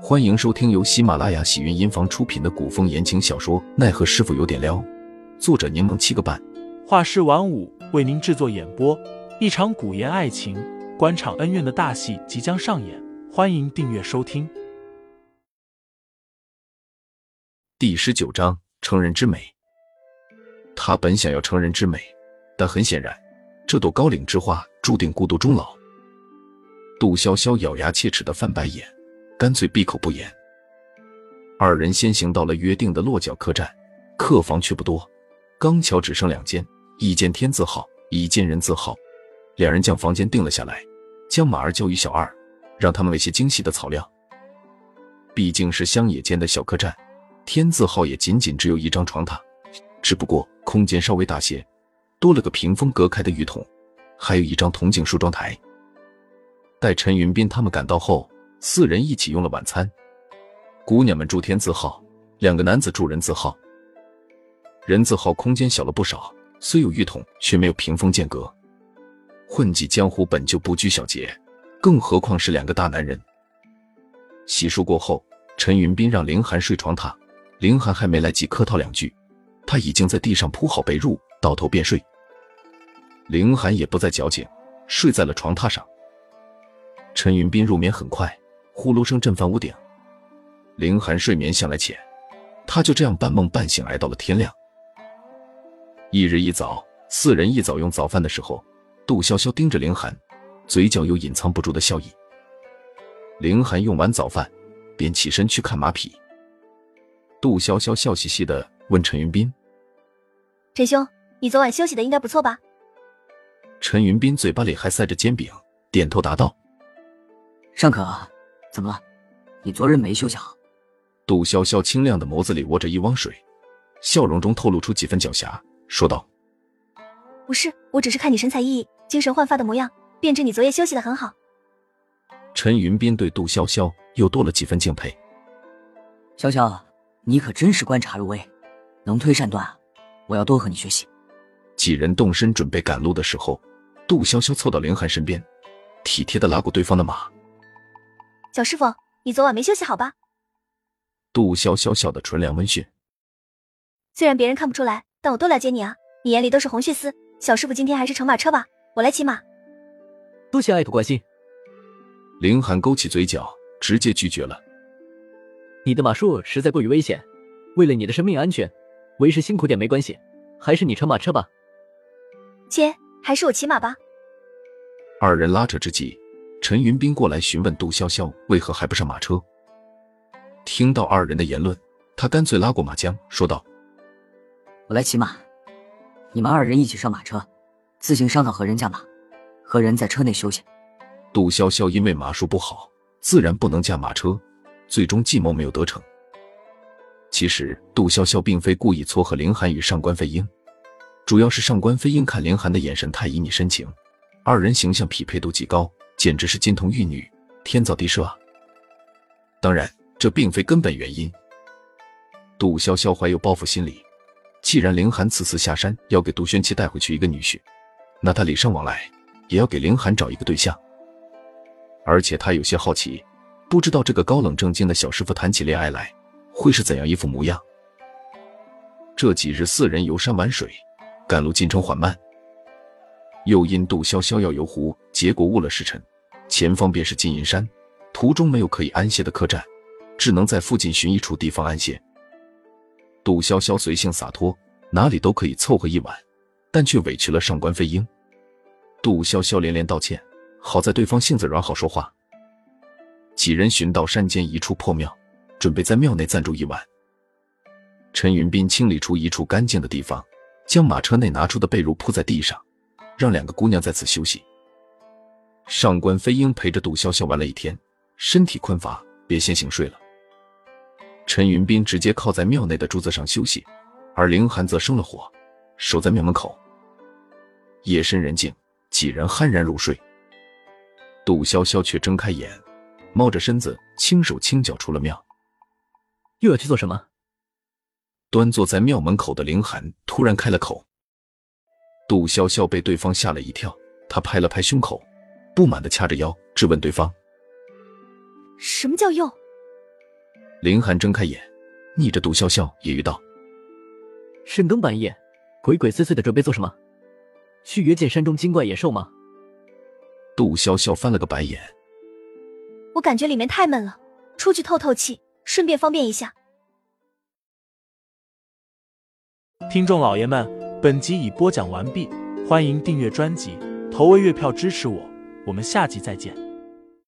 欢迎收听由喜马拉雅喜云音房出品的古风言情小说《奈何师傅有点撩》，作者柠檬七个半，画师晚舞为您制作演播。一场古言爱情、官场恩怨的大戏即将上演，欢迎订阅收听。第十九章：成人之美。他本想要成人之美，但很显然，这朵高岭之花注定孤独终老。杜潇潇咬牙切齿的翻白眼。干脆闭口不言。二人先行到了约定的落脚客栈，客房却不多，刚巧只剩两间，一间天字号，一间人字号。两人将房间定了下来，将马儿交于小二，让他们喂些精细的草料。毕竟是乡野间的小客栈，天字号也仅仅只有一张床榻，只不过空间稍微大些，多了个屏风隔开的浴桶，还有一张铜镜梳妆台。待陈云斌他们赶到后。四人一起用了晚餐，姑娘们住天字号，两个男子住人字号。人字号空间小了不少，虽有浴桶，却没有屏风间隔。混迹江湖本就不拘小节，更何况是两个大男人。洗漱过后，陈云斌让凌寒睡床榻，凌寒还没来及客套两句，他已经在地上铺好被褥，倒头便睡。凌寒也不再矫情，睡在了床榻上。陈云斌入眠很快。呼噜声震翻屋顶，凌寒睡眠向来浅，他就这样半梦半醒挨到了天亮。一日一早，四人一早用早饭的时候，杜潇潇盯着凌寒，嘴角有隐藏不住的笑意。凌寒用完早饭，便起身去看马匹。杜潇潇笑嘻嘻的问陈云斌：“陈兄，你昨晚休息的应该不错吧？”陈云斌嘴巴里还塞着煎饼，点头答道：“尚可。”怎么了？你昨日没休息好？杜潇潇清亮的眸子里窝着一汪水，笑容中透露出几分狡黠，说道：“不是，我只是看你神采奕奕、精神焕发的模样，便知你昨夜休息的很好。”陈云斌对杜潇潇又多了几分敬佩。潇潇，你可真是观察入微，能推善断啊，我要多和你学习。几人动身准备赶路的时候，杜潇潇凑到凌寒身边，体贴的拉过对方的马。小师傅，你昨晚没休息好吧？杜潇潇笑的纯良温驯。虽然别人看不出来，但我多了解你啊！你眼里都是红血丝。小师傅今天还是乘马车吧，我来骑马。多谢爱徒关心。凌寒勾起嘴角，直接拒绝了。你的马术实在过于危险，为了你的生命安全，为师辛苦点没关系，还是你乘马车吧。切，还是我骑马吧。二人拉扯之际。陈云斌过来询问杜潇潇为何还不上马车。听到二人的言论，他干脆拉过马缰，说道：“我来骑马，你们二人一起上马车，自行商讨何人驾马，何人在车内休息。”杜潇潇因为马术不好，自然不能驾马车，最终计谋没有得逞。其实杜潇潇并非故意撮合凌寒与上官飞鹰，主要是上官飞鹰看凌寒的眼神太旖旎深情，二人形象匹配度极高。简直是金童玉女，天造地设啊！当然，这并非根本原因。杜潇潇怀有报复心理，既然凌寒此次下山要给杜轩琪带回去一个女婿，那他礼尚往来，也要给凌寒找一个对象。而且他有些好奇，不知道这个高冷正经的小师傅谈起恋爱来会是怎样一副模样。这几日四人游山玩水，赶路进程缓慢。又因杜潇潇要游湖，结果误了时辰。前方便是金银山，途中没有可以安歇的客栈，只能在附近寻一处地方安歇。杜潇潇随性洒脱，哪里都可以凑合一晚，但却委屈了上官飞鹰。杜潇潇连连道歉，好在对方性子软，好说话。几人寻到山间一处破庙，准备在庙内暂住一晚。陈云斌清理出一处干净的地方，将马车内拿出的被褥铺在地上。让两个姑娘在此休息。上官飞鹰陪着杜潇潇玩了一天，身体困乏，便先行睡了。陈云斌直接靠在庙内的柱子上休息，而凌寒则生了火，守在庙门口。夜深人静，几人酣然入睡。杜潇潇却睁开眼，猫着身子，轻手轻脚出了庙。又要去做什么？端坐在庙门口的凌寒突然开了口。杜潇潇被对方吓了一跳，他拍了拍胸口，不满的掐着腰质问对方：“什么叫又？林寒睁开眼，逆着杜潇潇揶揄道：“深更半夜，鬼鬼祟祟的准备做什么？去约见山中精怪野兽吗？”杜潇潇翻了个白眼：“我感觉里面太闷了，出去透透气，顺便方便一下。”听众老爷们，本集已播讲完毕，欢迎订阅专辑，投喂月票支持我，我们下集再见。